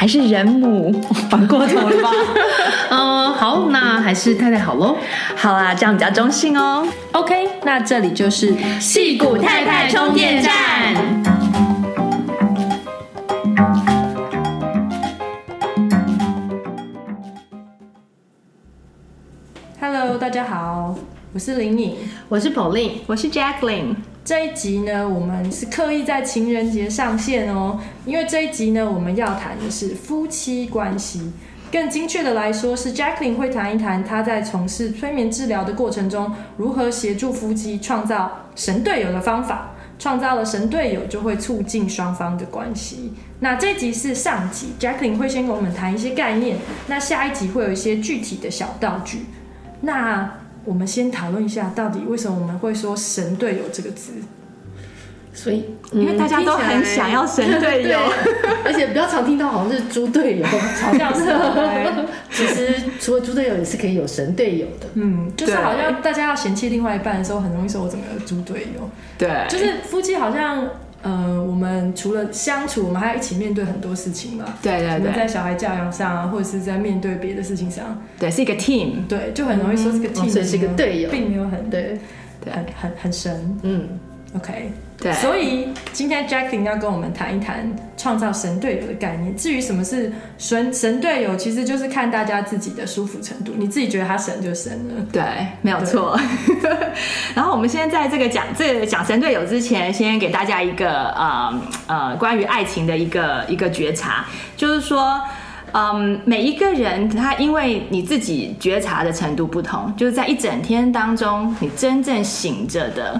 还是人母，反过头了吧？嗯，好，那还是太太好喽。好啦，这样比较中性哦。OK，那这里就是戏骨太太充电站。Hello，大家好，我是林颖，我是 Pauline，我是 Jacqueline。这一集呢，我们是刻意在情人节上线哦，因为这一集呢，我们要谈的是夫妻关系。更精确的来说，是 Jacqueline 会谈一谈她在从事催眠治疗的过程中，如何协助夫妻创造神队友的方法。创造了神队友，就会促进双方的关系。那这集是上集，Jacqueline 会先跟我们谈一些概念，那下一集会有一些具体的小道具。那我们先讨论一下，到底为什么我们会说“神队友”这个字？所以，因为大家都很想要神队友，而且比较常听到好像是猪队友，好像是。其实除了猪队友，也是可以有神队友的。嗯，就是好像大家要嫌弃另外一半的时候，很容易说“我怎么有猪队友”？对，就是夫妻好像。呃，我们除了相处，我们还要一起面对很多事情嘛。对对对，在小孩教养上啊，或者是在面对别的事情上，对，是一个 team。对，就很容易说是个 team，所以是一个队友，并没有很对，很很很神。嗯，OK。对，所以今天 Jacqueline 要跟我们谈一谈创造神队友的概念。至于什么是神神队友，其实就是看大家自己的舒服程度。你自己觉得他神就神了，对，没有错。然后我们现在在这个讲这个讲神队友之前，先给大家一个呃呃关于爱情的一个一个觉察，就是说，嗯，每一个人他因为你自己觉察的程度不同，就是在一整天当中，你真正醒着的。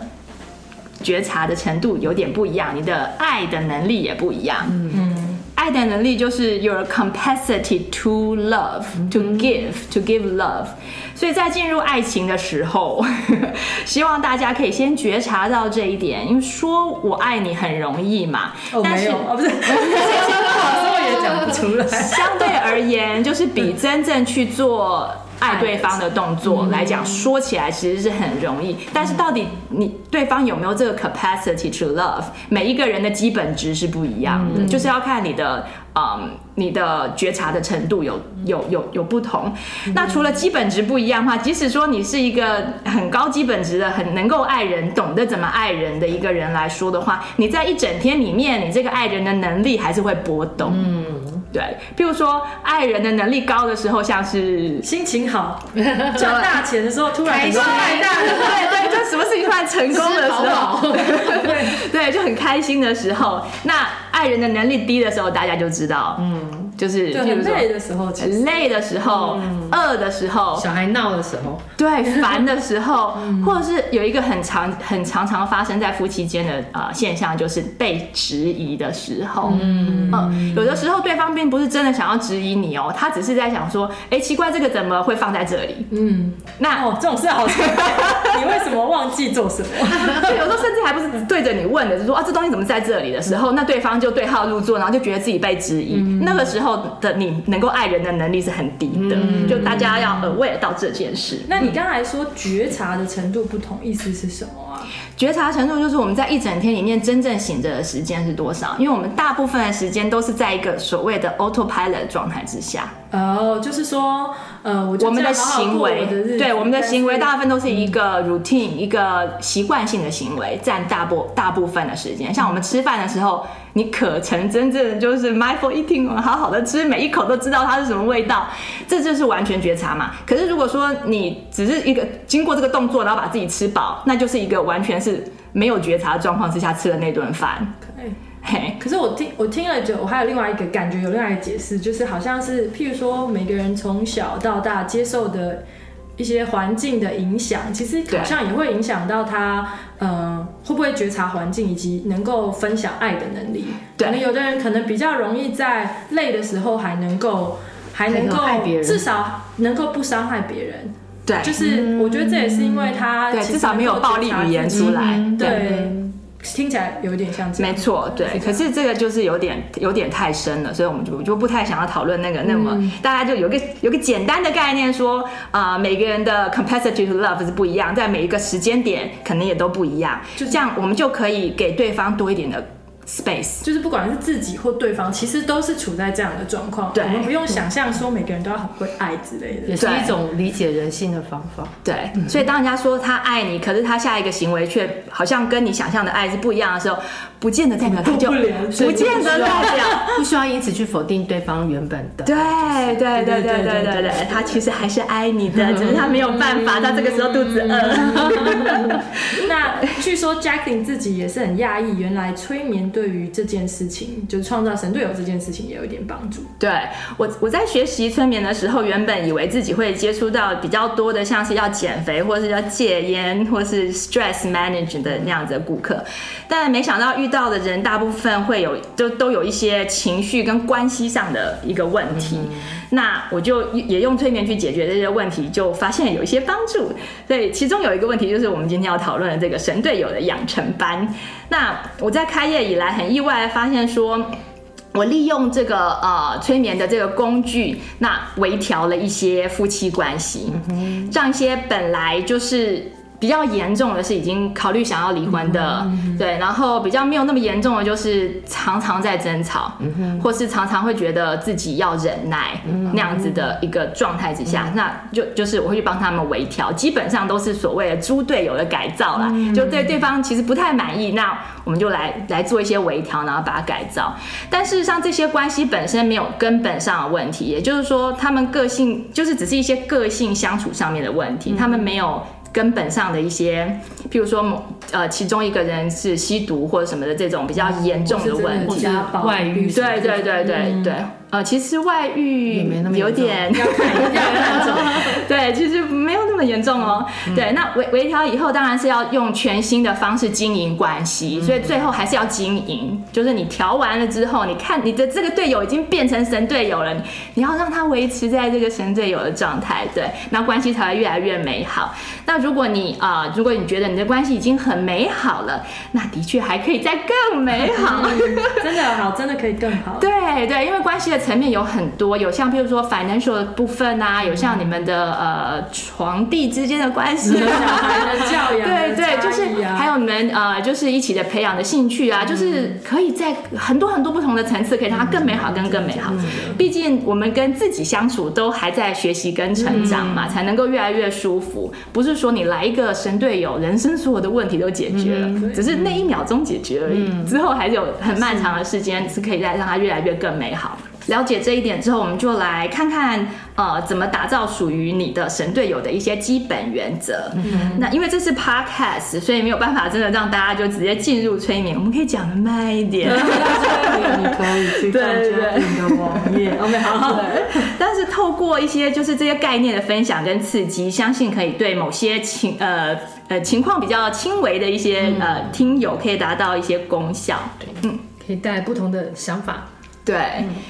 觉察的程度有点不一样，你的爱的能力也不一样。嗯，爱的能力就是 your capacity to love, to give, to give love。所以在进入爱情的时候，希望大家可以先觉察到这一点，因为说我爱你很容易嘛。哦，没有，哦，不是，说话也讲不出来。相对而言，就是比真正去做。爱对方的动作来讲，说起来其实是很容易，但是到底你对方有没有这个 capacity to love？每一个人的基本值是不一样的，就是要看你的嗯，你的觉察的程度有有有有不同。那除了基本值不一样的话，即使说你是一个很高基本值的、很能够爱人、懂得怎么爱人的一个人来说的话，你在一整天里面，你这个爱人的能力还是会波动。嗯。对，譬如说爱人的能力高的时候，像是心情好，赚大钱的时候，突然很大对对，就什么事情突然成功的时候，对 对，就很开心的时候。那爱人的能力低的时候，大家就知道，嗯。就是很累的时候，很累的时候，饿的时候，小孩闹的时候，对，烦的时候，或者是有一个很常、很常常发生在夫妻间的呃现象，就是被质疑的时候。嗯，有的时候对方并不是真的想要质疑你哦，他只是在想说，哎，奇怪，这个怎么会放在这里？嗯，那哦，这种事好奇怪，你为什么忘记做什么？有时候甚至还不是对着你问的，就是说啊，这东西怎么在这里的时候，那对方就对号入座，然后就觉得自己被质疑。那个时候。的你能够爱人的能力是很低的，嗯、就大家要 aware 到这件事。那你刚才说觉察的程度不同，意思是什么啊？觉察程度就是我们在一整天里面真正醒着的时间是多少？因为我们大部分的时间都是在一个所谓的 autopilot 状态之下。哦，就是说，呃，我我们的行为，对我们的行为，大部分都是一个 routine，、一个习惯性的行为，占大部大部分的时间。像我们吃饭的时候，你可曾真正就是 mindful eating，好好的吃，每一口都知道它是什么味道，这就是完全觉察嘛。可是如果说你只是一个经过这个动作，然后把自己吃饱，那就是一个完全是没有觉察的状况之下吃的那顿饭。哎嘿，可是我听我听了就，我还有另外一个感觉，有另外一个解释，就是好像是譬如说每个人从小到大接受的一些环境的影响，其实好像也会影响到他，呃，会不会觉察环境以及能够分享爱的能力。对可能有的人可能比较容易在累的时候还能够还能够至少能够不伤害别人。对，就是我觉得这也是因为他对，至少没有暴力语言出来。对。对。听起来有点像这样，没错，对。可是这个就是有点有点太深了，所以我们就就不太想要讨论那个那么，嗯、大家就有个有个简单的概念说，啊、呃，每个人的 capacity to love 是不一样，在每一个时间点可能也都不一样，就这样我们就可以给对方多一点的。space 就是不管是自己或对方，其实都是处在这样的状况。我们不用想象说每个人都要很会爱之类的。也是一种理解人性的方法。对。所以当人家说他爱你，可是他下一个行为却好像跟你想象的爱是不一样的时候，不见得代表他就不连。不见得代表不需要因此去否定对方原本的。对对对对对对对，他其实还是爱你的，只是他没有办法，他这个时候肚子饿。那据说 Jacklin 自己也是很讶异，原来催眠对。于这件事情，就是创造神队友这件事情也有一点帮助。对我，我在学习催眠的时候，原本以为自己会接触到比较多的，像是要减肥，或是要戒烟，或是 stress manage 的那样子的顾客，但没想到遇到的人大部分会有，都都有一些情绪跟关系上的一个问题。嗯、那我就也用催眠去解决这些问题，就发现有一些帮助。所以其中有一个问题就是我们今天要讨论的这个神队友的养成班。那我在开业以来很意外发现说，我利用这个呃催眠的这个工具，那微调了一些夫妻关系，让一些本来就是。比较严重的是已经考虑想要离婚的，对，然后比较没有那么严重的就是常常在争吵，嗯、或是常常会觉得自己要忍耐、嗯、那样子的一个状态之下，嗯、那就就是我会去帮他们微调，基本上都是所谓的猪队友的改造啦，嗯、就对对方其实不太满意，那我们就来来做一些微调，然后把它改造。但事实上这些关系本身没有根本上的问题，也就是说他们个性就是只是一些个性相处上面的问题，嗯、他们没有。根本上的一些，譬如说某，呃，其中一个人是吸毒或者什么的这种比较严重的问题，外遇，对对对对、嗯、对。呃，其实外遇有点要看一下那种，对，其实没有那么严重哦。嗯、对，那微微调以后，当然是要用全新的方式经营关系，嗯、所以最后还是要经营。就是你调完了之后，你看你的这个队友已经变成神队友了，你要让他维持在这个神队友的状态，对，那关系才会越来越美好。那如果你啊、呃，如果你觉得你的关系已经很美好了，那的确还可以再更美好，嗯、真的好，真的可以更好。对对，因为关系的。层面有很多，有像比如说 financial 的部分啊，有像你们的呃床地之间的关系，小孩的教养，对对，就是还有你们呃就是一起的培养的兴趣啊，就是可以在很多很多不同的层次，可以让它更美好，跟更美好。毕竟我们跟自己相处都还在学习跟成长嘛，才能够越来越舒服。不是说你来一个神队友，人生所有的问题都解决了，只是那一秒钟解决而已，之后还是有很漫长的时间是可以再让它越来越更美好。了解这一点之后，我们就来看看，呃，怎么打造属于你的神队友的一些基本原则。嗯、哼那因为这是 podcast，所以没有办法真的让大家就直接进入催眠。我们可以讲的慢一点。你可以去看你的网页。OK，好。但是透过一些就是这些概念的分享跟刺激，相信可以对某些情呃呃情况比较轻微的一些、嗯、呃听友可以达到一些功效。对，嗯，可以带来不同的想法。对，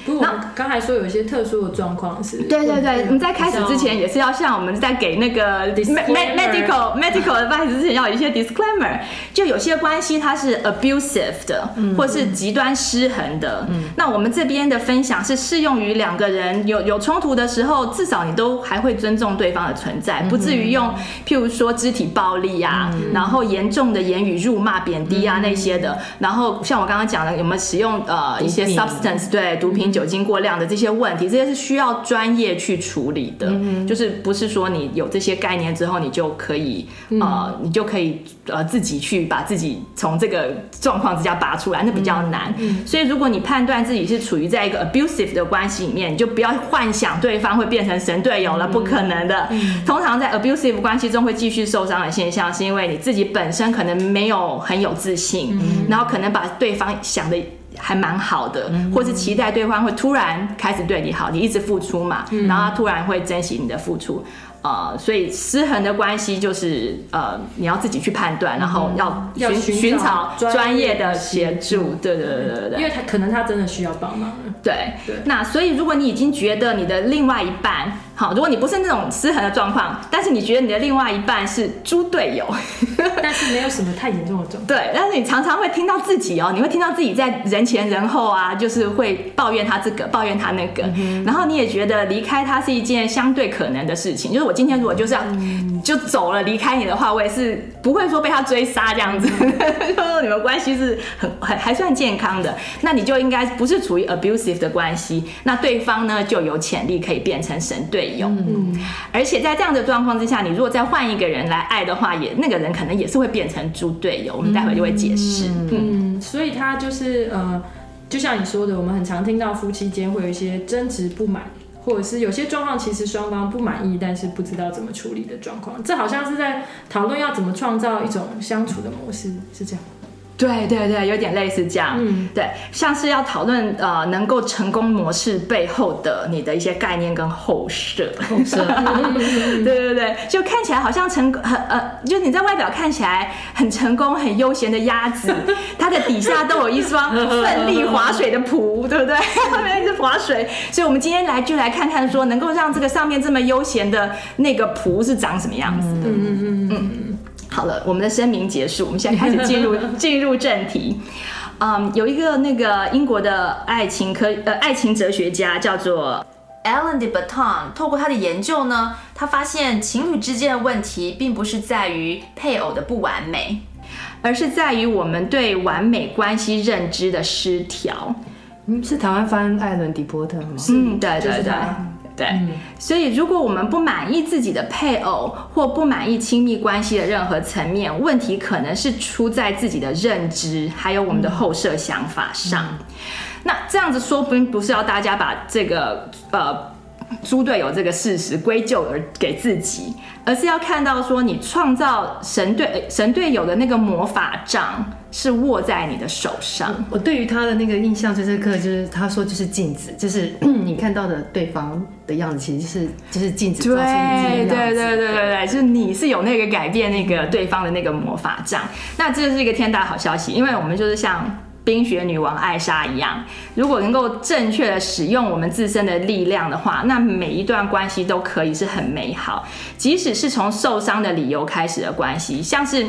不过刚才说有一些特殊的状况是，对对对，我们在开始之前也是要像我们在给那个 medical medical advice 之前要有一些 disclaimer，就有些关系它是 abusive 的，或是极端失衡的，那我们这边的分享是适用于两个人有有冲突的时候，至少你都还会尊重对方的存在，不至于用譬如说肢体暴力啊，然后严重的言语辱骂、贬低啊那些的，然后像我刚刚讲的，有没有使用呃一些 substance。对，毒品、酒精过量的这些问题，这些是需要专业去处理的。嗯，就是不是说你有这些概念之后，你就可以呃，你就可以呃自己去把自己从这个状况之下拔出来，那比较难。嗯，所以如果你判断自己是处于在一个 abusive 的关系里面，你就不要幻想对方会变成神队友了，不可能的。通常在 abusive 关系中会继续受伤的现象，是因为你自己本身可能没有很有自信，然后可能把对方想的还蛮好的，或是期待对方会突然开始对你好，你一直付出嘛，然后他突然会珍惜你的付出。呃，所以失衡的关系就是呃，你要自己去判断，然后要寻寻找专业的协助。对对对对对，因为他可能他真的需要帮忙。对对，那所以如果你已经觉得你的另外一半，好，如果你不是那种失衡的状况，但是你觉得你的另外一半是猪队友，但是没有什么太严重的状况。对，但是你常常会听到自己哦，你会听到自己在人前人后啊，就是会抱怨他这个，抱怨他那个，嗯、然后你也觉得离开他是一件相对可能的事情。就是我今天如果就是要就走了离开你的话，我也是不会说被他追杀这样子，就 说你们关系是很还还算健康的，那你就应该不是处于 abusive 的关系，那对方呢就有潜力可以变成神队嗯，而且在这样的状况之下，你如果再换一个人来爱的话，也那个人可能也是会变成猪队友。我们待会就会解释。嗯，嗯，所以他就是呃，就像你说的，我们很常听到夫妻间会有一些争执、不满，或者是有些状况其实双方不满意，但是不知道怎么处理的状况。这好像是在讨论要怎么创造一种相处的模式，是这样。对对对，有点类似这样，嗯，对，像是要讨论呃能够成功模式背后的你的一些概念跟后设，后设，对对对，就看起来好像成很呃，就你在外表看起来很成功、很悠闲的鸭子，它的底下都有一双奋力划水的蹼，对不对？后面一直划水，所以我们今天来就来看看说，能够让这个上面这么悠闲的那个蹼是长什么样子的，嗯嗯嗯。嗯。好了，我们的声明结束，我们现在开始进入 进入正题。嗯、um，有一个那个英国的爱情科呃爱情哲学家叫做 Alain de Botton，透过他的研究呢，他发现情侣之间的问题并不是在于配偶的不完美，而是在于我们对完美关系认知的失调。嗯，是台湾翻艾伦迪波特吗？嗯，对对对。对，所以如果我们不满意自己的配偶，或不满意亲密关系的任何层面，问题可能是出在自己的认知，还有我们的后设想法上。嗯、那这样子说，并不是要大家把这个呃猪队友这个事实归咎而给自己，而是要看到说，你创造神队神队友的那个魔法杖。是握在你的手上。我对于他的那个印象最深刻，就是他说就是镜子，就是 你看到的对方的样子，其实就是就是镜子。对对对对对对，就是你是有那个改变那个对方的那个魔法杖。那这是一个天大好消息，因为我们就是像冰雪女王艾莎一样，如果能够正确的使用我们自身的力量的话，那每一段关系都可以是很美好，即使是从受伤的理由开始的关系，像是。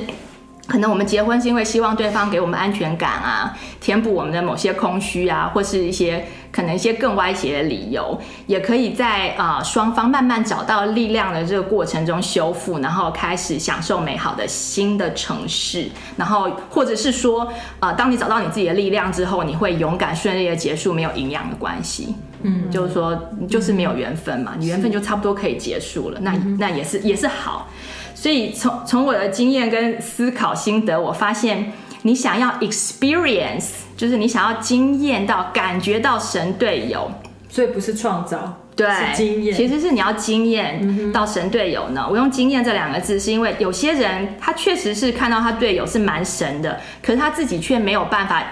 可能我们结婚是因为希望对方给我们安全感啊，填补我们的某些空虚啊，或是一些可能一些更歪斜的理由，也可以在啊呃、双方慢慢找到力量的这个过程中修复，然后开始享受美好的新的城市，然后或者是说啊、呃，当你找到你自己的力量之后，你会勇敢顺利的结束没有营养的关系，嗯，就是说就是没有缘分嘛，你缘分就差不多可以结束了，那那也是也是好。所以从从我的经验跟思考心得，我发现你想要 experience，就是你想要惊艳到、感觉到神队友，所以不是创造，对，是经验，其实是你要经验到神队友呢。我用经验这两个字，是因为有些人他确实是看到他队友是蛮神的，可是他自己却没有办法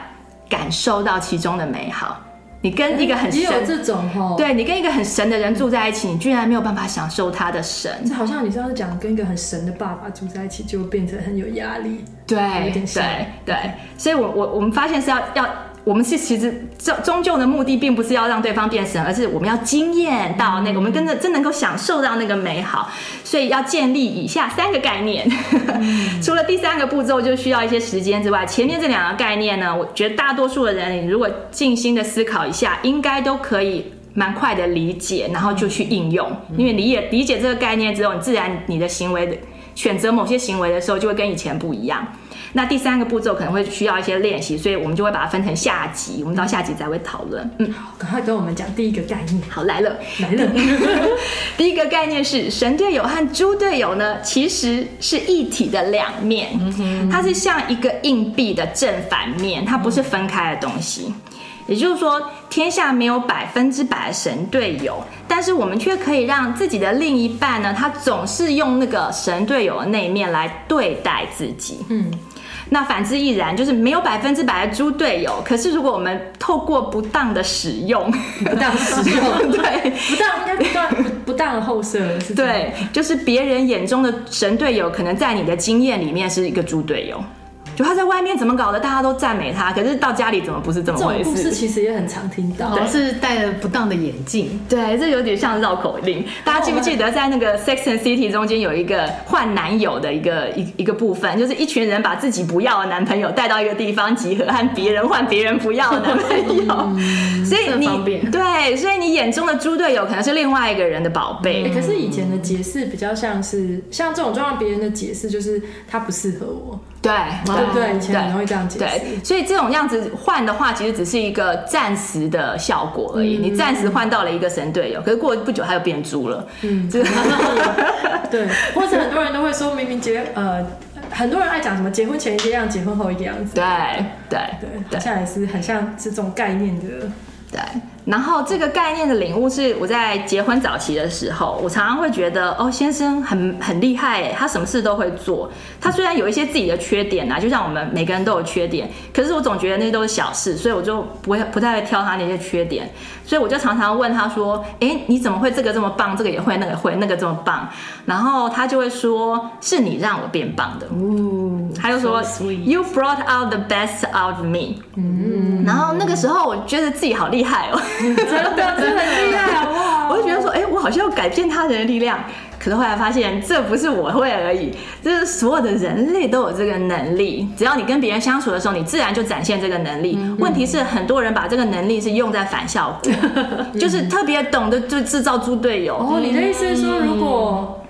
感受到其中的美好。你跟一个很神，也有这种哦，对，你跟一个很神的人住在一起，你居然没有办法享受他的神。这好像你上次讲跟一个很神的爸爸住在一起，就变成很有压力。对，有点像。对对，所以我我我们发现是要要。我们是其实终终究的目的，并不是要让对方变神，而是我们要经验到那个，我们跟着真能够享受到那个美好。所以要建立以下三个概念，除了第三个步骤就需要一些时间之外，前面这两个概念呢，我觉得大多数的人，你如果静心的思考一下，应该都可以蛮快的理解，然后就去应用。因为理解理解这个概念之后，你自然你的行为的选择某些行为的时候，就会跟以前不一样。那第三个步骤可能会需要一些练习，所以我们就会把它分成下集，我们到下集再会讨论。嗯，好，赶快跟我们讲第一个概念。好，来了，来了。第一个概念是神队友和猪队友呢，其实是一体的两面，它是像一个硬币的正反面，它不是分开的东西。也就是说，天下没有百分之百的神队友，但是我们却可以让自己的另一半呢，他总是用那个神队友的那一面来对待自己。嗯，那反之亦然，就是没有百分之百的猪队友。可是如果我们透过不当的使用，不当使用，对，不当应该不当不不当的后设是？对，就是别人眼中的神队友，可能在你的经验里面是一个猪队友。就他在外面怎么搞的，大家都赞美他，可是到家里怎么不是这么回事？这种故事其实也很常听到，好是戴了不当的眼镜。对，这有点像绕口令。大家记不记得在那个《Sex and City》中间有一个换男友的一个一一个部分，就是一群人把自己不要的男朋友带到一个地方集合，和别人换别人不要的男朋友。所以你对，所以你眼中的猪队友可能是另外一个人的宝贝。欸，可是以前的解释比较像是像这种状况，别人的解释就是他不适合我。对，对不对？以前很容易这样解释。对，所以这种样子换的话，其实只是一个暂时的效果而已。你暂时换到了一个神队友，可是过不久他又变猪了。嗯，对。或者很多人都会说，明明结呃，很多人爱讲什么结婚前一个样，结婚后一个样子。对对对，好像也是很像这种概念的。对。然后这个概念的领悟是我在结婚早期的时候，我常常会觉得哦，先生很很厉害，他什么事都会做。他虽然有一些自己的缺点啊，就像我们每个人都有缺点，可是我总觉得那些都是小事，所以我就不会不太会挑他那些缺点。所以我就常常问他说：“哎，你怎么会这个这么棒？这个也会，那个会，那个这么棒？”然后他就会说：“是你让我变棒的。”哦，他就说：“So You brought out the best out of me。”嗯，然后那个时候我觉得自己好厉害哦。真的，真的很厉害，好不好？我就觉得说，哎、欸，我好像要改变他人的力量。可是后来发现，这不是我会而已，就是所有的人类都有这个能力。只要你跟别人相处的时候，你自然就展现这个能力。嗯、问题是，很多人把这个能力是用在反效果，嗯、就是特别懂得就制造猪队友。哦，你的意思是说，如果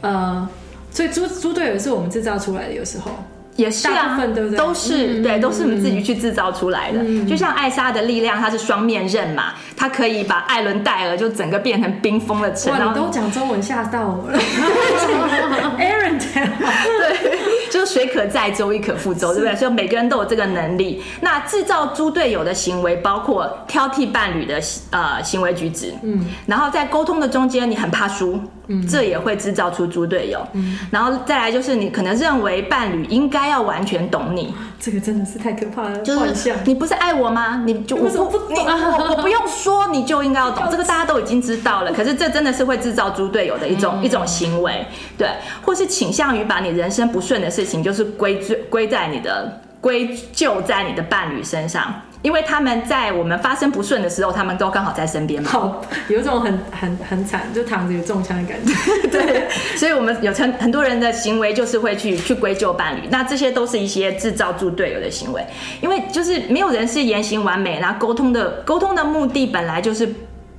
呃，所以猪猪队友是我们制造出来的，有时候。也是啊，对对都是、嗯、对，都是我们自己去制造出来的。嗯、就像艾莎的力量，它是双面刃嘛，它可以把艾伦戴尔就整个变成冰封的城。哇，你都讲中文吓到我了。Aaron，对，就是水可载舟，亦可覆舟，对不对？所以每个人都有这个能力。那制造猪队友的行为，包括挑剔伴侣的呃行为举止，嗯，然后在沟通的中间，你很怕输。嗯，这也会制造出猪队友。嗯，然后再来就是你可能认为伴侣应该要完全懂你，这个真的是太可怕了。就是你不是爱我吗？你就我不你我我不用说你就应该要懂，这个大家都已经知道了。可是这真的是会制造猪队友的一种一种行为，对，或是倾向于把你人生不顺的事情，就是归罪归在你的归咎在你的伴侣身上。因为他们在我们发生不顺的时候，他们都刚好在身边嘛。好，有一种很很很惨，就躺着有中枪的感觉。对，所以我们有很很多人的行为就是会去去归咎伴侣，那这些都是一些制造住队友的行为。因为就是没有人是言行完美，然后沟通的沟通的目的本来就是。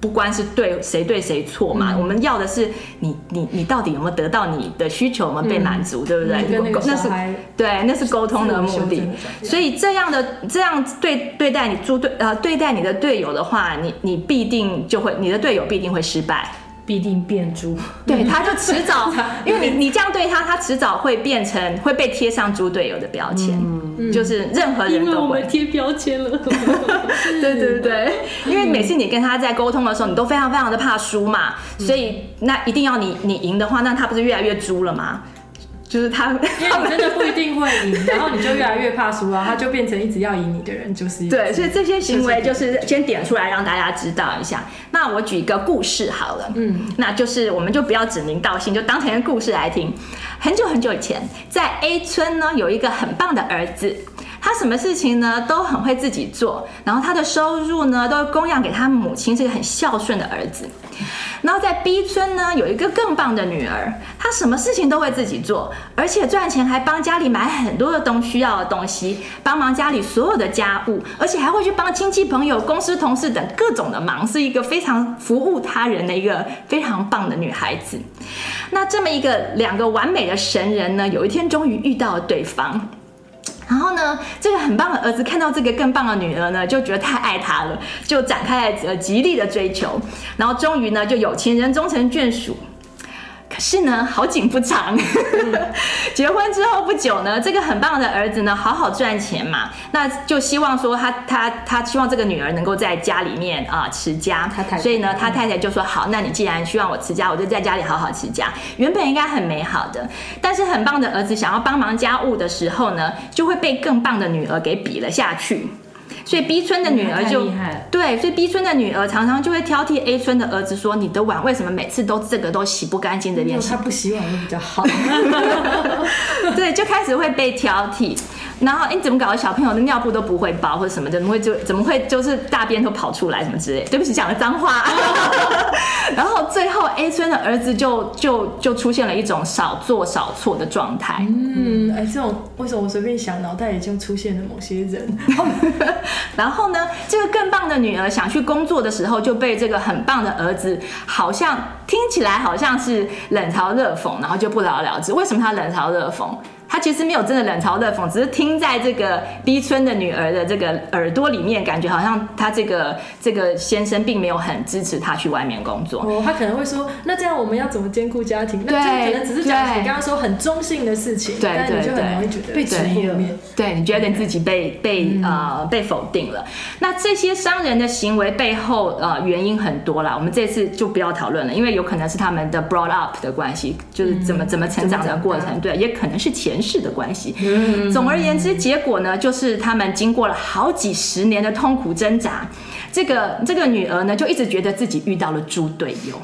不关是对谁对谁错嘛，嗯、我们要的是你你你到底有没有得到你的需求有没有被满足，嗯、对不对？那，那是对，那是沟通的目的。所以这样的这样对对待你猪队呃对待你的队友的话，你你必定就会你的队友必定会失败。必定变猪，对，他就迟早，因为你你这样对他，他迟早会变成会被贴上猪队友的标签，嗯、就是任何人都会。贴标签了。对对对，因为每次你跟他在沟通的时候，你都非常非常的怕输嘛，所以那一定要你你赢的话，那他不是越来越猪了吗？就是他，因为你真的不一定会赢，然后你就越来越怕输啊，他就变成一直要赢你的人，就是对，所以这些行为就是先点出来让大家知道一下。那我举一个故事好了，嗯，那就是我们就不要指名道姓，就当成一个故事来听。很久很久以前，在 A 村呢，有一个很棒的儿子。他什么事情呢都很会自己做，然后他的收入呢都供养给他母亲，是个很孝顺的儿子。然后在 B 村呢有一个更棒的女儿，她什么事情都会自己做，而且赚钱还帮家里买很多的东需要的东西，帮忙家里所有的家务，而且还会去帮亲戚朋友、公司同事等各种的忙，是一个非常服务他人的一个非常棒的女孩子。那这么一个两个完美的神人呢，有一天终于遇到了对方。然后呢，这个很棒的儿子看到这个更棒的女儿呢，就觉得太爱她了，就展开了极力的追求，然后终于呢，就有情人终成眷属。可是呢，好景不长，结婚之后不久呢，这个很棒的儿子呢，好好赚钱嘛，那就希望说他他他希望这个女儿能够在家里面啊、呃、持家，他太太。所以呢，他太太就说好，那你既然希望我持家，我就在家里好好持家。原本应该很美好的，但是很棒的儿子想要帮忙家务的时候呢，就会被更棒的女儿给比了下去。所以 B 村的女儿就对，所以 B 村的女儿常常就会挑剔 A 村的儿子说：“你的碗为什么每次都这个都洗不干净？这边他不洗碗会比较好。” 对，就开始会被挑剔。然后，哎，你怎么搞的？小朋友的尿布都不会包，或者什么的，怎么会就怎么会就是大便都跑出来什么之类？对不起，讲了脏话。然后最后 A 村的儿子就就就出现了一种少做少错的状态。嗯，哎，这种为什么我随便想，脑袋里就出现了某些人？然后呢，这个更棒的女儿想去工作的时候，就被这个很棒的儿子好像听起来好像是冷嘲热讽，然后就不了了之。为什么他冷嘲热讽？他其实没有真的冷嘲热讽，只是听在这个 B 村的女儿的这个耳朵里面，感觉好像他这个这个先生并没有很支持他去外面工作。哦，他可能会说，那这样我们要怎么兼顾家庭？那就可能只是讲你刚刚说很中性的事情，对，但你就很容易觉得被质疑了。对，你觉得你自己被被、嗯、呃被否定了。那这些商人的行为背后呃原因很多啦，我们这次就不要讨论了，因为有可能是他们的 brought up 的关系，就是怎么、嗯、怎么成长的过程，对，也可能是前。是的关系。总而言之，结果呢，就是他们经过了好几十年的痛苦挣扎，这个这个女儿呢，就一直觉得自己遇到了猪队友，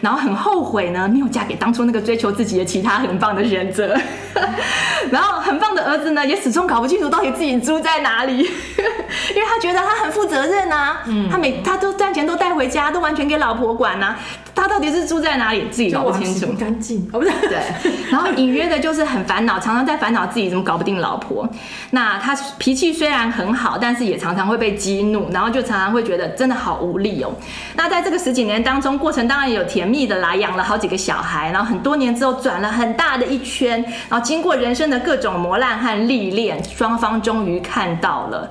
然后很后悔呢，没有嫁给当初那个追求自己的其他很棒的选择。然后很棒的儿子呢，也始终搞不清楚到底自己猪在哪里，因为他觉得他很负责任啊，他每他都赚钱都带回家，都完全给老婆管啊。他到底是住在哪里，自己搞不清楚。干净哦，不对，对。然后隐约的就是很烦恼，常常在烦恼自己怎么搞不定老婆。那他脾气虽然很好，但是也常常会被激怒，然后就常常会觉得真的好无力哦。那在这个十几年当中，过程当然也有甜蜜的来，养了好几个小孩，然后很多年之后转了很大的一圈，然后经过人生的各种磨难和历练，双方终于看到了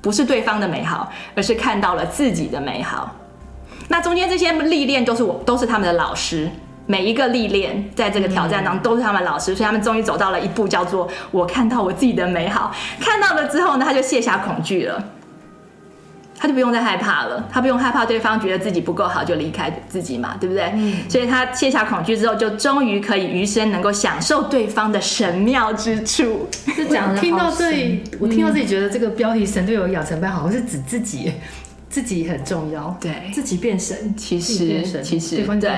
不是对方的美好，而是看到了自己的美好。那中间这些历练都是我，都是他们的老师。每一个历练，在这个挑战当中都是他们老师，所以他们终于走到了一步，叫做我看到我自己的美好。看到了之后呢，他就卸下恐惧了，他就不用再害怕了，他不用害怕对方觉得自己不够好就离开自己嘛，对不对？嗯。所以他卸下恐惧之后，就终于可以余生能够享受对方的神妙之处。是讲听到这里，我听到这里觉得这个标题“神队友养成班”好像是指自己。自己很重要，对，自己变神，其实其实对，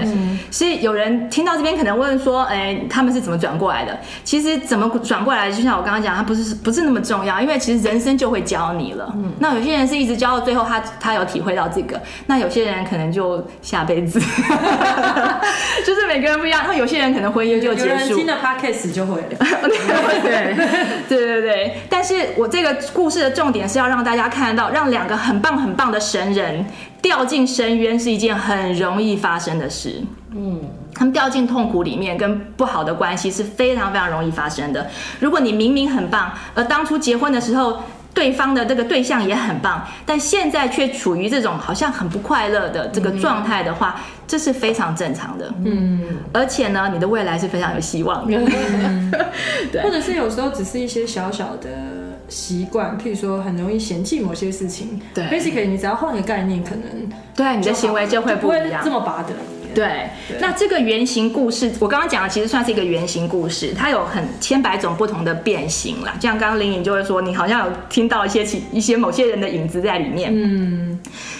所以有人听到这边可能问说，哎，他们是怎么转过来的？其实怎么转过来，就像我刚刚讲，他不是不是那么重要，因为其实人生就会教你了。嗯，那有些人是一直教到最后，他他有体会到这个，那有些人可能就下辈子，就是每个人不一样。那有些人可能婚姻就结束，有人听了 podcast 就会了。对对对对，但是我这个故事的重点是要让大家看到，让两个很棒很棒的。神人掉进深渊是一件很容易发生的事。嗯，他们掉进痛苦里面，跟不好的关系是非常非常容易发生的。如果你明明很棒，而当初结婚的时候，对方的这个对象也很棒，但现在却处于这种好像很不快乐的这个状态的话，这是非常正常的。嗯，而且呢，你的未来是非常有希望的。嗯、对，或者是有时候只是一些小小的。习惯，譬如说很容易嫌弃某些事情。对，basically 你只要换个概念，可能对你的行为就会不一样，会这么拔的。对，对，那这个原型故事，我刚刚讲的其实算是一个原型故事，它有很千百种不同的变形啦。像刚刚林颖就会说，你好像有听到一些其一些某些人的影子在里面。嗯，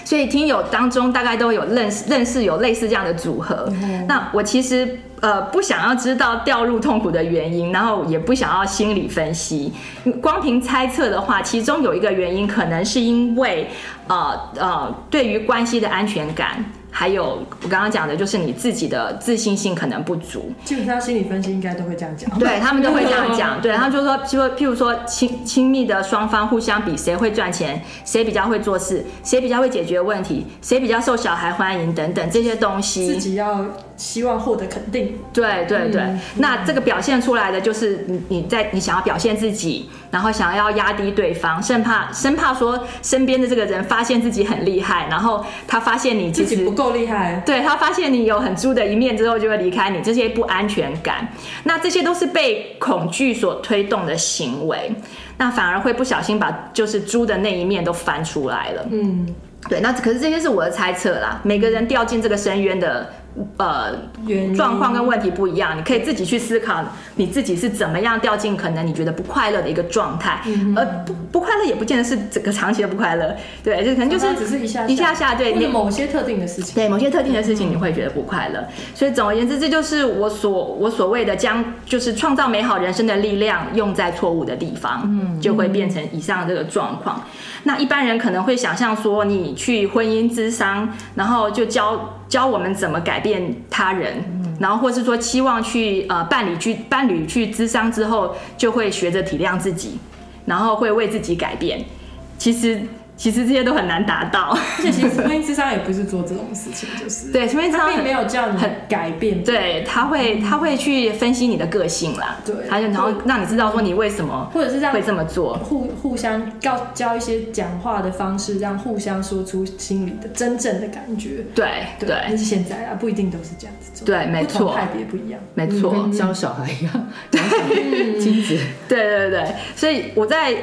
所以听友当中大概都有认识认识有类似这样的组合。嗯、那我其实。呃，不想要知道掉入痛苦的原因，然后也不想要心理分析，光凭猜测的话，其中有一个原因可能是因为，呃呃，对于关系的安全感。还有我刚刚讲的，就是你自己的自信心可能不足。基本上心理分析应该都会这样讲。对，他们都会 这样讲。对，他就说，譬如譬如说亲亲密的双方互相比谁会赚钱，谁比较会做事，谁比较会解决问题，谁比较受小孩欢迎等等这些东西。自己要希望获得肯定。对对对，嗯。那这个表现出来的就是你你在你想要表现自己，然后想要压低对方，生怕生怕说身边的这个人发现自己很厉害，然后他发现你其实自己不够厉害，对他发现你有很猪的一面之后，就会离开你，这些不安全感，那这些都是被恐惧所推动的行为，那反而会不小心把就是猪的那一面都翻出来了。嗯，对，那可是这些是我的猜测啦，每个人掉进这个深渊的呃原状况跟问题不一样，你可以自己去思考你自己是怎么样掉进可能你觉得不快乐的一个状态，嗯而不不快乐也不见得是整个长期的不快乐，对，就可能就是只是一下一下下对你某些特定的事情。对某些特定的事情，你会觉得不快乐。所以总而言之，这就是我所我所谓的将就是创造美好人生的力量用在错误的地方，嗯，就会变成以上这个状况。那一般人可能会想象说，你去婚姻之商，然后就教教我们怎么改变他人，然后或是说期望去呃伴侣去伴侣去咨商之后，就会学着体谅自己，然后会为自己改变。其实其实这些都很难达到。而且其实婚姻智商也不是做这种事情，就是对，婚姻智商并没有叫你很改变，对，他会他会去分析你的个性啦，对。他就然后让你知道说你为什么或者是让会这么做。互互相教教一些讲话的方式，让互相说出心里的真正的感觉。对对，但是现在啊，不一定都是这样子做，对没错。派别不一样。没错，跟教小孩一样，教小孩亲子。对对对，所以我在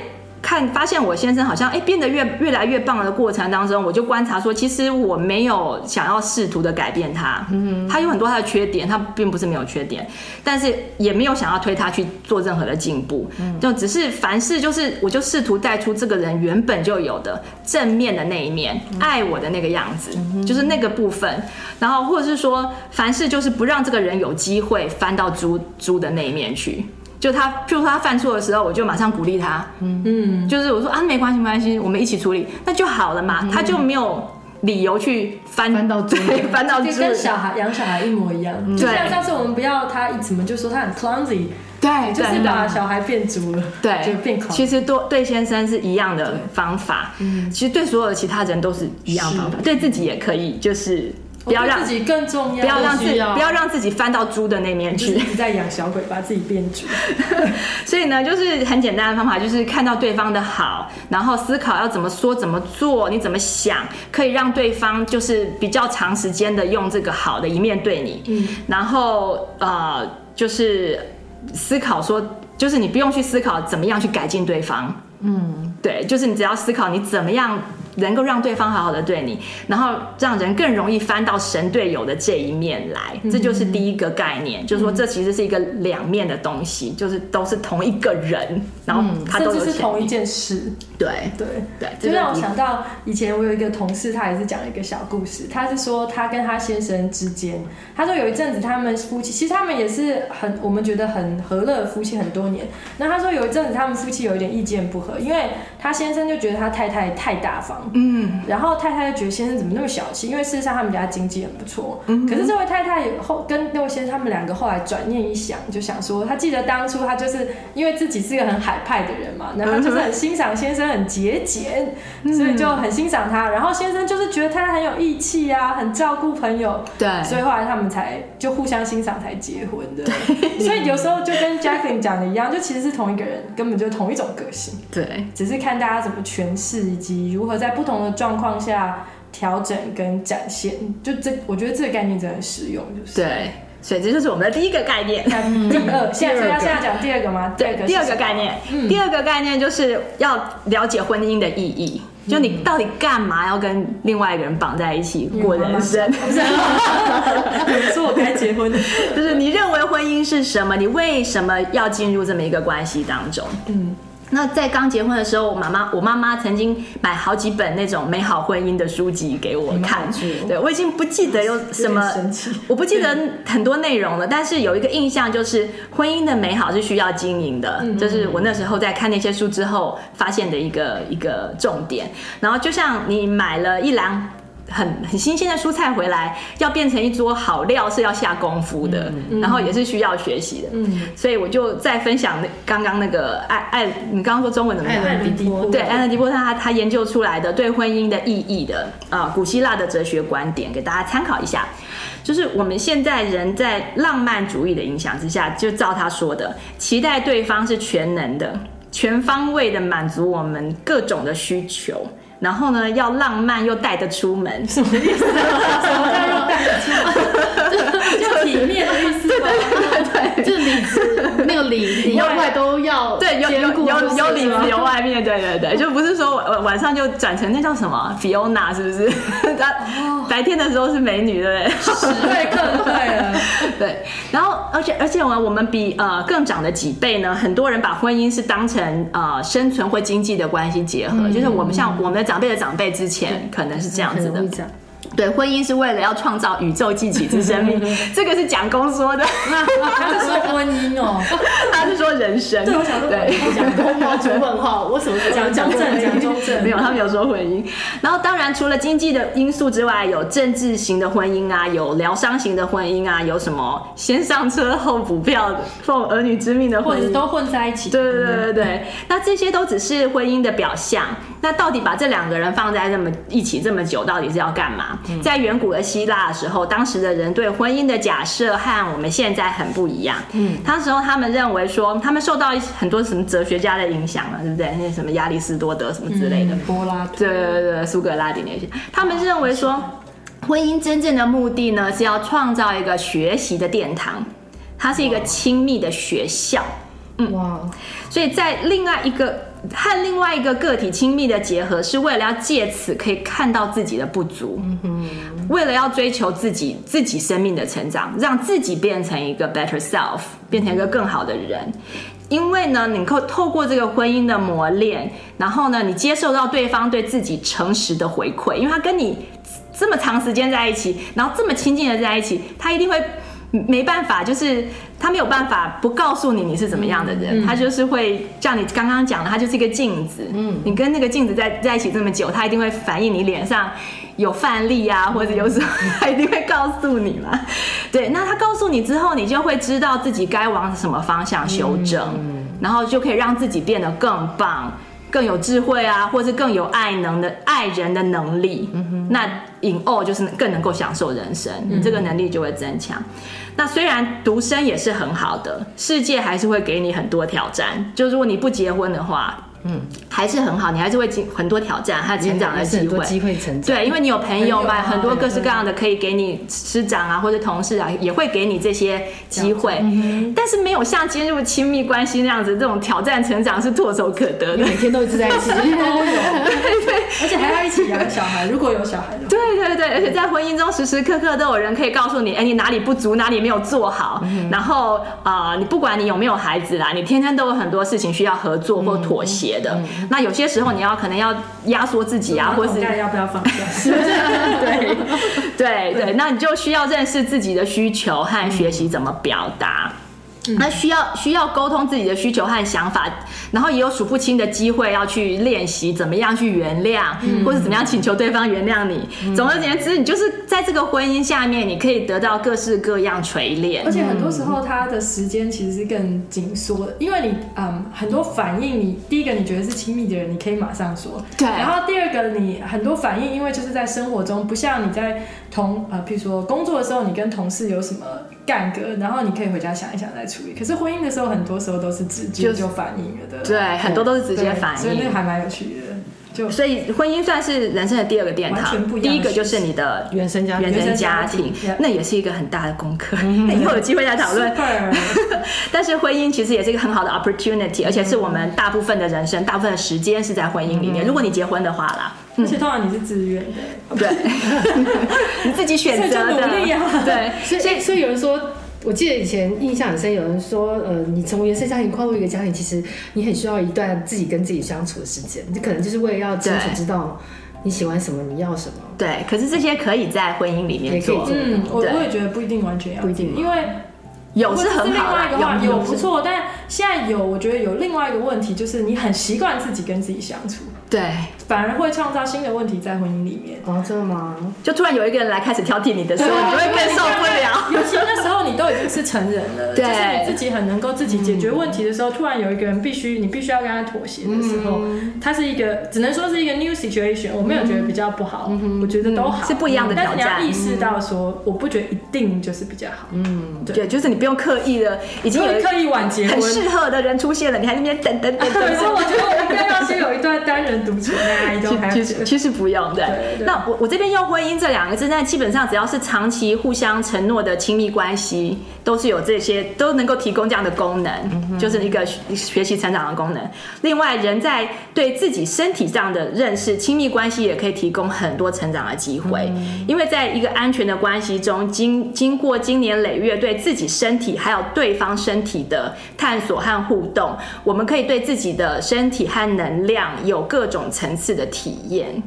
看发现我先生好像哎变得越越来越棒的过程当中，我就观察说，其实我没有想要试图的改变他，嗯，他有很多他的缺点，他并不是没有缺点，但是也没有想要推他去做任何的进步，嗯，就只是凡事就是我就试图带出这个人原本就有的正面的那一面，爱我的那个样子，就是那个部分，然后或者是说凡事就是不让这个人有机会翻到猪猪的那一面去。就他，譬如说他犯错的时候，我就马上鼓励他，嗯，就是我说啊，没关系，没关系，我们一起处理，那就好了嘛，他就没有理由去翻翻到 猪对，翻到就猪，跟小孩养小孩一模一样，就像上次我们不要他怎么就说他很 clumsy，对，就是把小孩变足了，对，就变 clumsy。其实对对先生是一样的方法，嗯，其实对所有的其他人都是一样方法，对自己也可以，就是。不要让自己更重要，不要让自己不要让自己翻到猪的那面去，一直在养小鬼，把自己变猪。所以呢，就是很简单的方法，就是看到对方的好，然后思考要怎么说、怎么做，你怎么想，可以让对方就是比较长时间的用这个好的一面对你。嗯，然后呃，就是思考说，就是你不用去思考怎么样去改进对方。嗯，对，就是你只要思考你怎么样。能够让对方好好的对你，然后让人更容易翻到神队友的这一面来，这就是第一个概念，嗯、就是说这其实是一个两面的东西，就是都是同一个人，然后他都、嗯、是同一件事。对对对，就让我想到以前我有一个同事，他也是讲了一个小故事，他是说他跟他先生之间，他说有一阵子他们夫妻，其实他们也是很我们觉得很和乐的夫妻很多年。那他说有一阵子他们夫妻有一点意见不合，因为他先生就觉得他太太太大方。嗯，然后太太就觉得先生怎么那么小气？因为事实上他们家经济很不错。嗯，可是这位太太后跟那位先生他们两个后来转念一想，就想说，他记得当初他就是因为自己是一个很海派的人嘛，然后就是很欣赏先生很节俭，所以就很欣赏他。然后先生就是觉得太太很有义气啊，很照顾朋友。对，所以后来他们才就互相欣赏才结婚的。对，所以有时候就跟 Jacqueline 讲的一样，就其实是同一个人，根本就同一种个性。对，只是看大家怎么诠释，以及如何在不同的状况下调整跟展现，就这，我觉得这个概念真的很实用，就是对，所以这就是我们的第一个概念。嗯、第二，现在要现在讲第二个吗？对，第二个概念，嗯、第二个概念就是要了解婚姻的意义，嗯、就你到底干嘛要跟另外一个人绑在一起过人生？不是，你说我该结婚的，就是你认为婚姻是什么？你为什么要进入这么一个关系当中？嗯。那在刚结婚的时候，我妈妈我妈妈曾经买好几本那种美好婚姻的书籍给我看。对，我已经不记得有什么，我不记得很多内容了。但是有一个印象就是，婚姻的美好是需要经营的，就是我那时候在看那些书之后发现的一个一个重点。然后就像你买了一篮很很新鲜的蔬菜回来，要变成一桌好料是要下功夫的，嗯、然后也是需要学习的。嗯，所以我就再分享那刚刚那个艾艾，你刚刚说中文怎么样？艾伦狄波对，艾伦迪波特他他研究出来的对婚姻的意义的啊、呃，古希腊的哲学观点，给大家参考一下。就是我们现在人在浪漫主义的影响之下，就照他说的，期待对方是全能的、全方位的满足我们各种的需求。然后呢，要浪漫又带得出门，什么意思？什么叫又带得出门？就体面的意思。对对对对，就是里子那个里里外都要对，有有有有里子有外面，对对对，就不是说晚晚上就转成那叫什么 Fiona 是不是？他白天的时候是美女，对不对？十倍更对了。对，然后而且而且我我们比呃更长的几倍呢，很多人把婚姻是当成呃生存或经济的关系结合，就是我们像我们的。长辈的长辈之前可能是这样子的。对，婚姻是为了要创造宇宙记起之生命，这个是蒋公说的。他是说婚姻哦，他是说人生。对，我想说，对，蒋公吗？主问号，我什么时候讲中正？蒋中正没有，他没有说婚姻。然后，当然除了经济的因素之外，有政治型的婚姻啊，有疗伤型的婚姻啊，有什么先上车后补票奉儿女之命的婚姻，或者都混在一起。对对对对对，那这些都只是婚姻的表象。那到底把这两个人放在这么一起这么久，到底是要干嘛？在远古的希腊的时候，当时的人对婚姻的假设和我们现在很不一样。嗯，当时候他们认为说，他们受到很多什么哲学家的影响了，对不对？那些什么亚里士多德什么之类的，嗯、柏拉图，对对对，苏格拉底那些，他们认为说，婚姻真正的目的呢，是要创造一个学习的殿堂，它是一个亲密的学校。嗯，哇，所以在另外一个。和另外一个个体亲密的结合，是为了要借此可以看到自己的不足，为了要追求自己自己生命的成长，让自己变成一个 better self，变成一个更好的人。因为呢，你透透过这个婚姻的磨练，然后呢，你接受到对方对自己诚实的回馈，因为他跟你这么长时间在一起，然后这么亲近的在一起，他一定会。没办法，就是他没有办法不告诉你你是怎么样的人，嗯、他就是会像你刚刚讲的，他就是一个镜子。嗯，你跟那个镜子在在一起这么久，他一定会反映你脸上有饭粒啊，或者有什么，他一定会告诉你嘛。对，那他告诉你之后，你就会知道自己该往什么方向修正，嗯、然后就可以让自己变得更棒。更有智慧啊，或是更有爱能的爱人的能力，嗯、那 in all 就是更能够享受人生，你这个能力就会增强。嗯、那虽然独身也是很好的，世界还是会给你很多挑战。就如果你不结婚的话。嗯，还是很好，你还是会经很多挑战，还有成长的机会，机会成长。对，因为你有朋友嘛，很多各式各样的可以给你师长啊，或者同事啊，也会给你这些机会。但是没有像进入亲密关系那样子，这种挑战成长是唾手可得的，每天都一直在一起，都有，对对，而且还要一起养小孩，如果有小孩的话。对对对，而且在婚姻中时时刻刻都有人可以告诉你，哎，你哪里不足，哪里没有做好。然后啊，你不管你有没有孩子啦，你天天都有很多事情需要合作或妥协。的，嗯、那有些时候你要可能要压缩自己啊，或是要不要放？对对对，那你就需要认识自己的需求和学习怎么表达。那需要需要沟通自己的需求和想法，然后也有数不清的机会要去练习怎么样去原谅，嗯、或者怎么样请求对方原谅你。嗯、总而言之，你就是在这个婚姻下面，你可以得到各式各样锤炼。而且很多时候，他的时间其实是更紧缩的，因为你嗯很多反应你，你第一个你觉得是亲密的人，你可以马上说。对。然后第二个，你很多反应，因为就是在生活中，不像你在同呃，譬如说工作的时候，你跟同事有什么。干戈，然后你可以回家想一想再处理。可是婚姻的时候，很多时候都是直接就反应了的。对，对很多都是直接反应，所以那个还蛮有趣的。就所以婚姻算是人生的第二个殿堂，第一个就是你的原生家原生家庭，那也是一个很大的功课。以后有机会再讨论。但是婚姻其实也是一个很好的 opportunity，而且是我们大部分的人生、大部分的时间是在婚姻里面。如果你结婚的话啦。而且通常你是自愿的，对，你自己选择的，努力啊，对。所以，所以有人说，我记得以前印象很深，有人说，呃，你从原生家庭跨入一个家庭，其实你很需要一段自己跟自己相处的时间，你可能就是为了要清楚知道你喜欢什么，你要什么。对，可是这些可以在婚姻里面做，嗯，我我也觉得不一定完全要，不一定，因为。有是很好，另外一个话有不错，但现在有，我觉得有另外一个问题，就是你很习惯自己跟自己相处，对，反而会创造新的问题在婚姻里面。哦，真的吗？就突然有一个人来开始挑剔你的时候，你就会更受不了。尤其那时候你都已经是成人了，对就是你自己很能够自己解决问题的时候，突然有一个人必须你必须要跟他妥协的时候，他是一个只能说是一个 new situation，我没有觉得比较不好，我觉得都好，是不一样的挑战。但是你要意识到说，我不觉得一定就是比较好。嗯，对，就是你不用刻意的，已经有刻意晚结婚，很适合的人出现了，你还在那边等等等等。所以，我觉得我应该要先有一段单人独处的爱，都还其实其实不用的。那我我这边用婚姻这两个字，但基本上只要是长期互相承诺的亲密关系，都是有这些都能够提供这样的功能，就是一个学习成长的功能。另外，人在对自己身体上的认识，亲密关系也可以提供很多成长的机会，因为在一个安全的关系中，经经过经年累月对自己身体还有对方身体的探索和互动，我们可以对自己的身体和能量有各种层次的体验。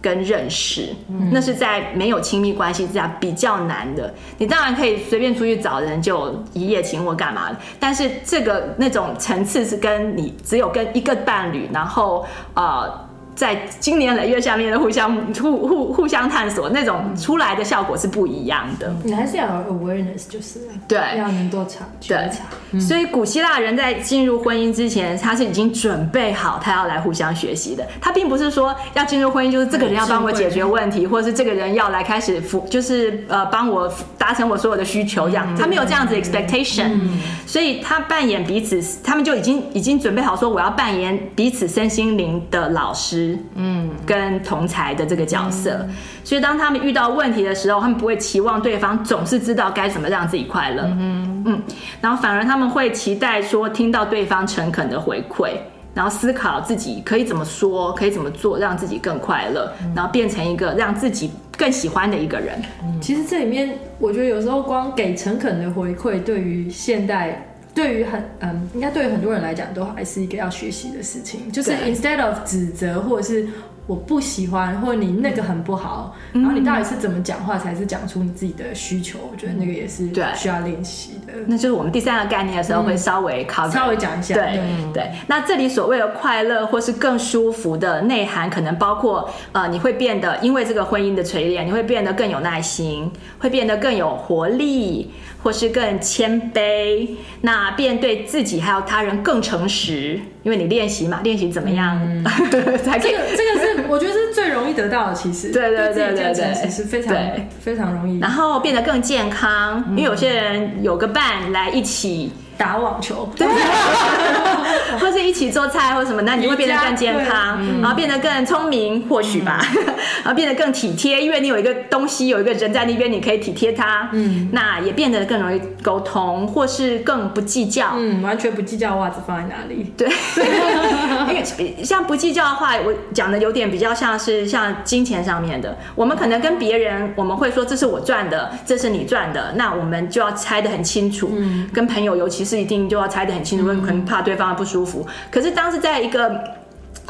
跟认识，那是在没有亲密关系之下比较难的。你当然可以随便出去找人就一夜情或干嘛的，但是这个那种层次是跟你只有跟一个伴侣，然后呃。在经年累月下面的互相互互互相探索，那种出来的效果是不一样的。你还是要有 awareness，就是对，要能够察觉察。对，所以古希腊人在进入婚姻之前，他是已经准备好他要来互相学习的。他并不是说要进入婚姻，就是这个人要帮我解决问题，或者是这个人要来开始服，就是呃帮我达成我所有的需求这样。他没有这样子 expectation，所以他扮演彼此，他们就已经已经准备好说我要扮演彼此身心灵的老师。嗯，跟同才的这个角色，嗯、所以当他们遇到问题的时候，他们不会期望对方总是知道该怎么让自己快乐。嗯嗯，然后反而他们会期待说听到对方诚恳的回馈，然后思考自己可以怎么说，可以怎么做，让自己更快乐，然后变成一个让自己更喜欢的一个人。嗯、其实这里面，我觉得有时候光给诚恳的回馈，对于现代。对于很嗯，应该对于很多人来讲，都还是一个要学习的事情。就是 instead of 指责或者是我不喜欢，或者你那个很不好，嗯、然后你到底是怎么讲话才是讲出你自己的需求？我觉得那个也是需要练习的。那就是我们第三个概念的时候会稍微考、嗯、稍微讲一下。对、嗯、对。那这里所谓的快乐或是更舒服的内涵，可能包括呃，你会变得因为这个婚姻的锤炼，你会变得更有耐心，会变得更有活力。或是更谦卑，那便对自己还有他人更诚实，因为你练习嘛，练习怎么样、嗯、才可以？这个这个是我觉得是最容易得到的，其实对对对对对，其实非常非常容易。然后变得更健康，嗯、因为有些人有个伴来一起。打网球，对，或是一起做菜或什么，那你就会变得更健康，然后变得更聪明，或许吧，然后变得更体贴，因为你有一个东西，有一个人在那边，你可以体贴他，嗯，那也变得更容易沟通，或是更不计较，嗯，完全不计较袜子放在哪里，对，因为像不计较的话，我讲的有点比较像是像金钱上面的，我们可能跟别人，我们会说这是我赚的，这是你赚的，那我们就要猜的很清楚，嗯，跟朋友尤其。是一定就要猜得很清楚，可能怕对方不舒服。可是当时在一个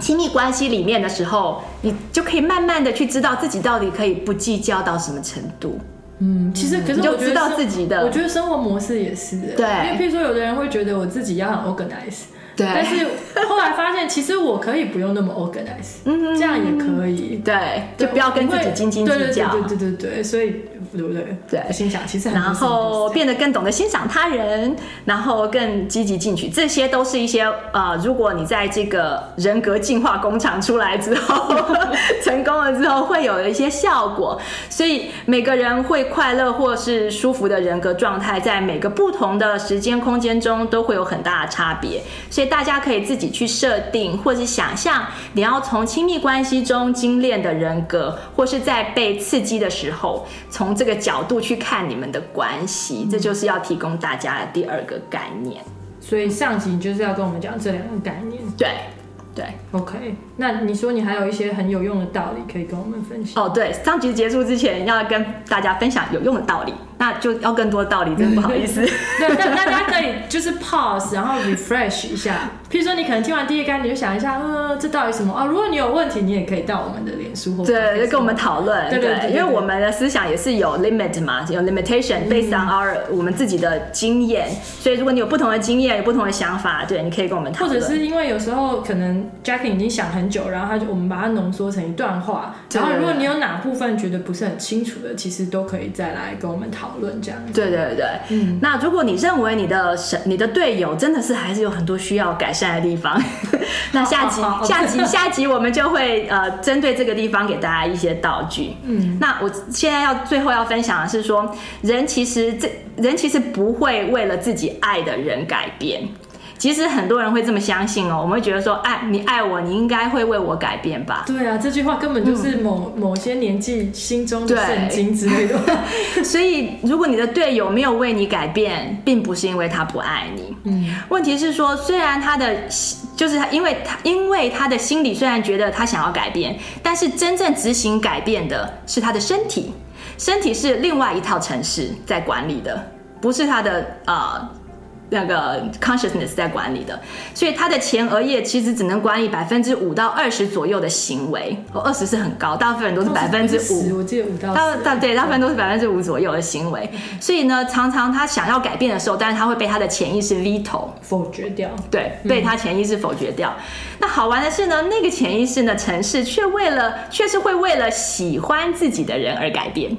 亲密关系里面的时候，你就可以慢慢的去知道自己到底可以不计较到什么程度。嗯，其实可是我知道自己的，我觉得生活模式也是对，因为譬如说有的人会觉得我自己要很 organize。对，但是后来发现，其实我可以不用那么 organize，嗯，这样也可以。对，就不要跟自己斤斤计较。对对对对，所以对不对？对，心想其实很。然后变得更懂得欣赏他人，然后更积极进取，这些都是一些呃，如果你在这个人格进化工厂出来之后，成功了之后，会有一些效果。所以每个人会快乐或是舒服的人格状态，在每个不同的时间空间中都会有很大的差别。所以。大家可以自己去设定，或是想象你要从亲密关系中精炼的人格，或是在被刺激的时候，从这个角度去看你们的关系，这就是要提供大家的第二个概念。所以上集就是要跟我们讲这两个概念。对。对，OK，那你说你还有一些很有用的道理可以跟我们分享？哦，对，上集结束之前要跟大家分享有用的道理，那就要更多的道理，真的不好意思。对，那大家可以就是 pause，然后 refresh 一下。譬如说，你可能听完第一杆，你就想一下，呃，这到底什么啊？如果你有问题，你也可以到我们的脸书或对，就跟我们讨论。对对，对，因为我们的思想也是有 limit 嘛，有 limitation based on our、嗯、我们自己的经验。所以如果你有不同的经验，有不同的想法，对，你可以跟我们讨论。或者是因为有时候可能 Jacqueline 已经想很久，然后他就我们把它浓缩成一段话。然后如果你有哪部分觉得不是很清楚的，其实都可以再来跟我们讨论这样子。对对对，嗯。那如果你认为你的神、你的队友真的是还是有很多需要改善的地方。那下集、下集、下集，我们就会呃，针对这个地方给大家一些道具。嗯，那我现在要最后要分享的是说，人其实这人其实不会为了自己爱的人改变。其实很多人会这么相信哦，我们会觉得说，爱你爱我，你应该会为我改变吧？对啊，这句话根本就是某、嗯、某些年纪心中的圣经之类的。所以，如果你的队友没有为你改变，并不是因为他不爱你。嗯，问题是说，虽然他的就是他，因为他因为他的心里虽然觉得他想要改变，但是真正执行改变的是他的身体，身体是另外一套城市在管理的，不是他的呃。那个 consciousness 在管理的，所以他的前额叶其实只能管理百分之五到二十左右的行为，哦，二十是很高，大部分人都是百分之五，我记得五到大大对，大部分都是百分之五左右的行为，所以呢，常常他想要改变的时候，但是他会被他的潜意识 veto 否决掉，对，被他潜意识否决掉。嗯、那好玩的是呢，那个潜意识呢，城市却为了，却是会为了喜欢自己的人而改变。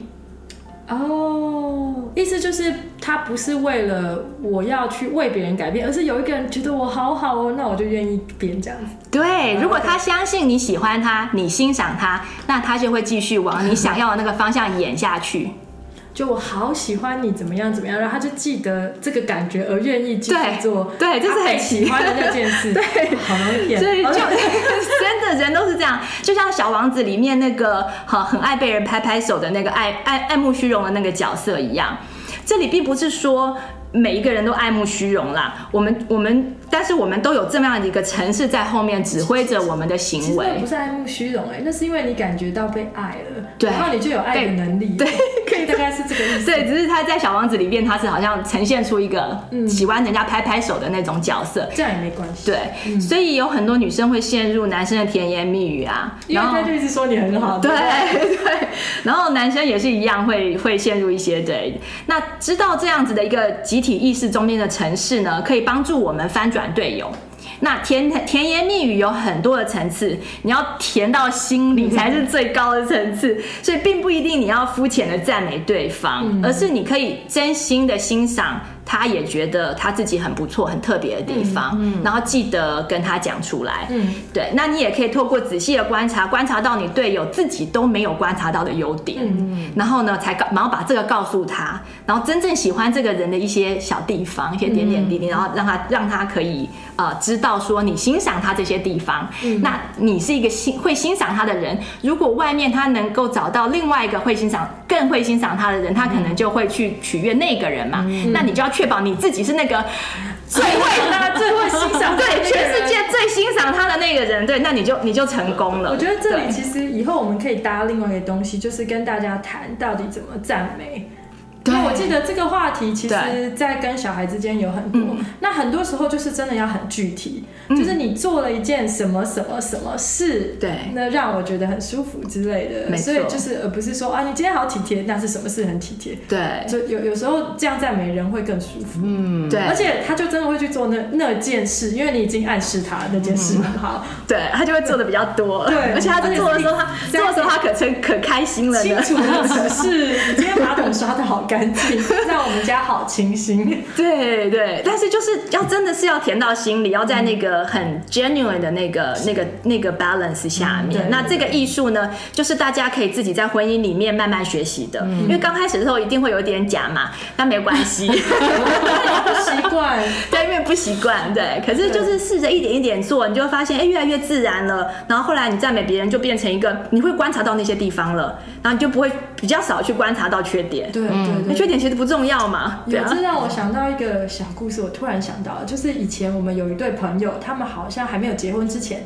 哦，意思就是他不是为了我要去为别人改变，而是有一个人觉得我好好哦，那我就愿意变这样子。对，如果他相信你喜欢他，你欣赏他，那他就会继续往你想要的那个方向演下去。就我好喜欢你怎么样怎么样，然后他就记得这个感觉而愿意继续做，对，就是很喜欢的那件事，对，好容易，所以就 真的人都是这样，就像小王子里面那个很很爱被人拍拍手的那个爱爱爱慕虚荣的那个角色一样，这里并不是说。每一个人都爱慕虚荣啦，我们我们，但是我们都有这么样的一个城市在后面指挥着我们的行为。不是爱慕虚荣哎，那是因为你感觉到被爱了，对，然后你就有爱的能力，对，可以。大概是这个意思。对，只是他在小王子里面，他是好像呈现出一个喜欢人家拍拍手的那种角色，这样也没关系。对，嗯、所以有很多女生会陷入男生的甜言蜜语啊，因为他就一直说你很好，对对，对，然后男生也是一样会会陷入一些对，那知道这样子的一个集体意识中间的。城市呢，可以帮助我们翻转队友。那甜甜言蜜语有很多的层次，你要甜到心里才是最高的层次。所以并不一定你要肤浅的赞美对方，而是你可以真心的欣赏。他也觉得他自己很不错、很特别的地方，嗯，然后记得跟他讲出来，嗯，对。那你也可以透过仔细的观察，观察到你队友自己都没有观察到的优点，嗯，然后呢，才告，然后把这个告诉他，然后真正喜欢这个人的一些小地方、一些点点滴滴，然后让他让他可以呃知道说你欣赏他这些地方，嗯，那你是一个欣会欣赏他的人。如果外面他能够找到另外一个会欣赏、更会欣赏他的人，他可能就会去取悦那个人嘛，嗯，那你就要。确保你自己是那个最会他、最会欣赏，对全世界最欣赏他的那个人，对，那你就你就成功了。我觉得这里其实以后我们可以搭另外一个东西，就是跟大家谈到底怎么赞美。因为我记得这个话题，其实，在跟小孩之间有很多。那很多时候就是真的要很具体，就是你做了一件什么什么什么事，对，那让我觉得很舒服之类的。所以就是而不是说啊，你今天好体贴，那是什么事很体贴？对，就有有时候这样赞美人会更舒服。嗯，对。而且他就真的会去做那那件事，因为你已经暗示他那件事很好，对，他就会做的比较多。对，而且他在做的时候，他做的时候他可成可开心了。清楚的指示，你 今天马桶刷的好干。干净，让我们家好清新。对对，但是就是要真的是要甜到心里，要在那个很 genuine 的那个那个那个 balance 下面。那这个艺术呢，就是大家可以自己在婚姻里面慢慢学习的。因为刚开始的时候一定会有点假嘛，但没关系，不习惯，对，因为不习惯。对，可是就是试着一点一点做，你就会发现，哎，越来越自然了。然后后来你赞美别人，就变成一个你会观察到那些地方了，然后你就不会比较少去观察到缺点。对对。那缺点其实不重要嘛？有，这让我想到一个小故事。我突然想到，就是以前我们有一对朋友，他们好像还没有结婚之前，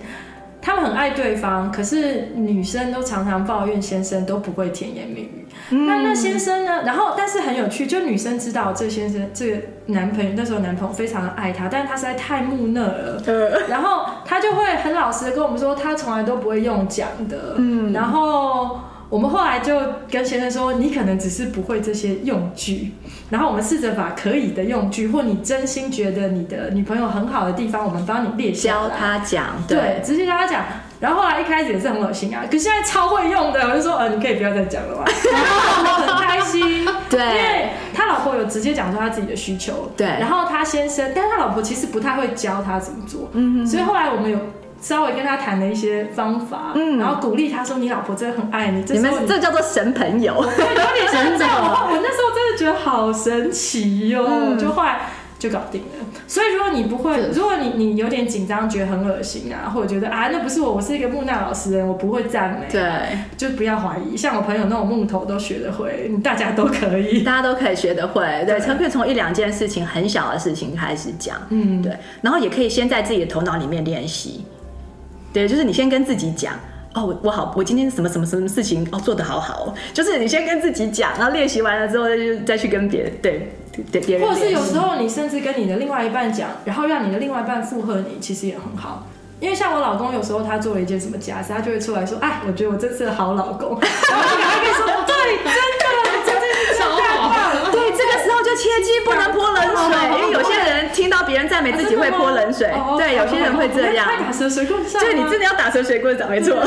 他们很爱对方，可是女生都常常抱怨先生都不会甜言蜜语。嗯、那那先生呢？然后但是很有趣，就女生知道这先生这个男朋友那时候男朋友非常的爱她，但是他实在太木讷了。嗯、然后他就会很老实的跟我们说，他从来都不会用讲的。嗯，然后。我们后来就跟先生说，你可能只是不会这些用具，然后我们试着把可以的用具，或你真心觉得你的女朋友很好的地方，我们帮你列下来。教他讲，对，直接教他讲。然后后来一开始也是很恶心啊，可是现在超会用的，我就说，呃，你可以不要再讲了吧。然后很开心，对，因为他老婆有直接讲出他自己的需求，对，然后他先生，但是他老婆其实不太会教他怎么做，嗯哼，所以后来我们有。稍微跟他谈了一些方法，嗯，然后鼓励他说：“你老婆真的很爱你。”你们这叫做神朋友，对，有点神这样。我我那时候真的觉得好神奇哟、就后来就搞定了。所以如果你不会，如果你你有点紧张，觉得很恶心啊，或者觉得啊那不是我，我是一个木讷老实人，我不会赞美、啊，对，就不要怀疑。像我朋友那种木头都学得会，大家都可以，大家都可以学得会。对，可以从一两件事情很小的事情开始讲，嗯，对，然后也可以先在自己的头脑里面练习。对，就是你先跟自己讲，哦，我好，我今天什么什么什么事情哦做得好好，就是你先跟自己讲，然后练习完了之后再去再去跟别人，对对别人。或者是有时候你甚至跟你的另外一半讲，然后让你的另外一半附和你，其实也很好。因为像我老公有时候他做了一件什么家事，他就会出来说，哎，我觉得我真是个好老公，然后你说，对，真的，真的是超好。对，这个时候就切记不能泼冷水，因为有些人听到别人赞美自己会泼冷水，对，有些人会这样。打蛇随棍上，就你真的要打蛇随棍上，没错。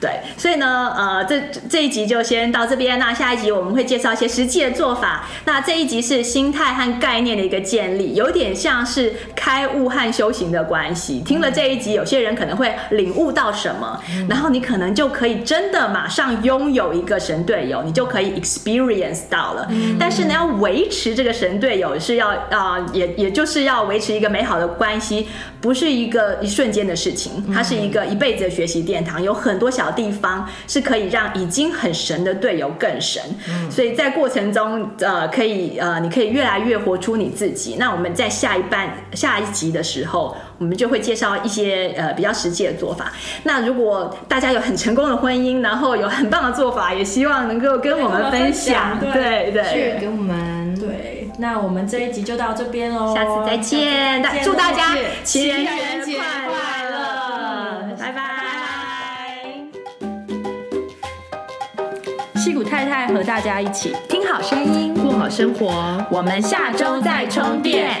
对，所以呢，呃，这这一集就先到这边。那下一集我们会介绍一些实际的做法。那这一集是心态和概念的一个建立，有点像是开悟和修行的关系。听了这一集，有些人可能会领悟到什么，然后你可能就可以真的马上拥有一个神队友，你就可以 experience 到了。但是呢，要维持这个神队友是要啊、呃，也也就是要维持一个美好的关系，不是一个一瞬间的事情，它是一个一辈子的学习殿堂，有很多小地方是可以让已经很神的队友更神。所以在过程中，呃，可以呃，你可以越来越活出你自己。那我们在下一半下一集的时候，我们就会介绍一些呃比较实际的做法。那如果大家有很成功的婚姻，然后有很棒的做法，也希望能够跟我们分享。对对。是给我们对，那我们这一集就到这边喽，下次再见，祝大家情人节快乐，拜拜。矽谷太太和大家一起听好声音，过好生活，我们下周再充电。